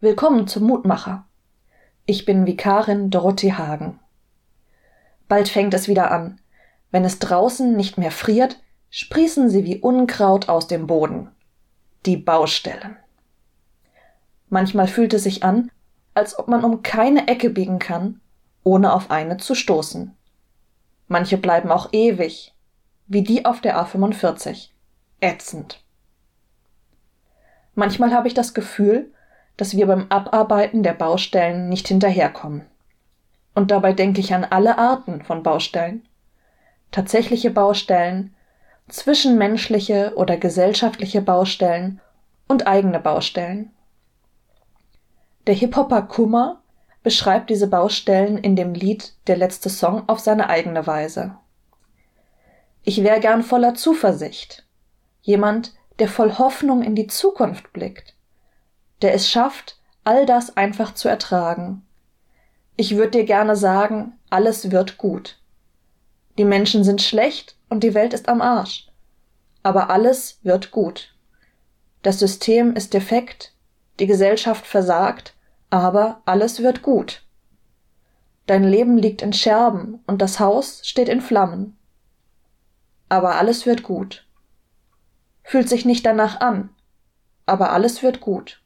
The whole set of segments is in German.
Willkommen zum Mutmacher. Ich bin Vikarin Dorothee Hagen. Bald fängt es wieder an. Wenn es draußen nicht mehr friert, sprießen sie wie Unkraut aus dem Boden. Die Baustellen. Manchmal fühlt es sich an, als ob man um keine Ecke biegen kann, ohne auf eine zu stoßen. Manche bleiben auch ewig, wie die auf der A45. Ätzend. Manchmal habe ich das Gefühl, dass wir beim Abarbeiten der Baustellen nicht hinterherkommen. Und dabei denke ich an alle Arten von Baustellen. Tatsächliche Baustellen, zwischenmenschliche oder gesellschaftliche Baustellen und eigene Baustellen. Der Hip-Hopper Kummer beschreibt diese Baustellen in dem Lied Der letzte Song auf seine eigene Weise. Ich wäre gern voller Zuversicht. Jemand, der voll Hoffnung in die Zukunft blickt der es schafft, all das einfach zu ertragen. Ich würde dir gerne sagen, alles wird gut. Die Menschen sind schlecht und die Welt ist am Arsch. Aber alles wird gut. Das System ist defekt, die Gesellschaft versagt, aber alles wird gut. Dein Leben liegt in Scherben und das Haus steht in Flammen. Aber alles wird gut. Fühlt sich nicht danach an, aber alles wird gut.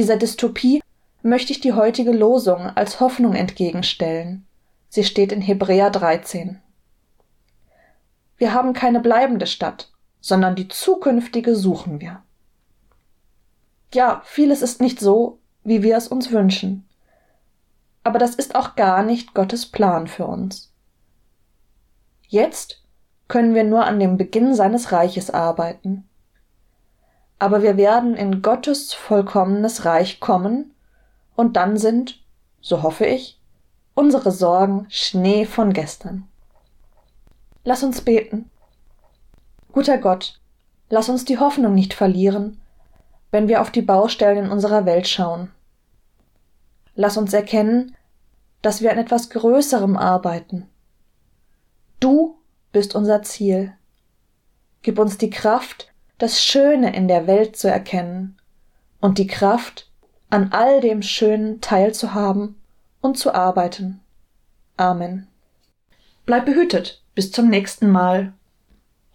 Dieser Dystopie möchte ich die heutige Losung als Hoffnung entgegenstellen. Sie steht in Hebräer 13. Wir haben keine bleibende Stadt, sondern die zukünftige suchen wir. Ja, vieles ist nicht so, wie wir es uns wünschen. Aber das ist auch gar nicht Gottes Plan für uns. Jetzt können wir nur an dem Beginn seines Reiches arbeiten aber wir werden in Gottes vollkommenes Reich kommen, und dann sind, so hoffe ich, unsere Sorgen Schnee von gestern. Lass uns beten. Guter Gott, lass uns die Hoffnung nicht verlieren, wenn wir auf die Baustellen in unserer Welt schauen. Lass uns erkennen, dass wir an etwas Größerem arbeiten. Du bist unser Ziel. Gib uns die Kraft, das Schöne in der Welt zu erkennen und die Kraft, an all dem Schönen teilzuhaben und zu arbeiten. Amen. Bleib behütet. Bis zum nächsten Mal.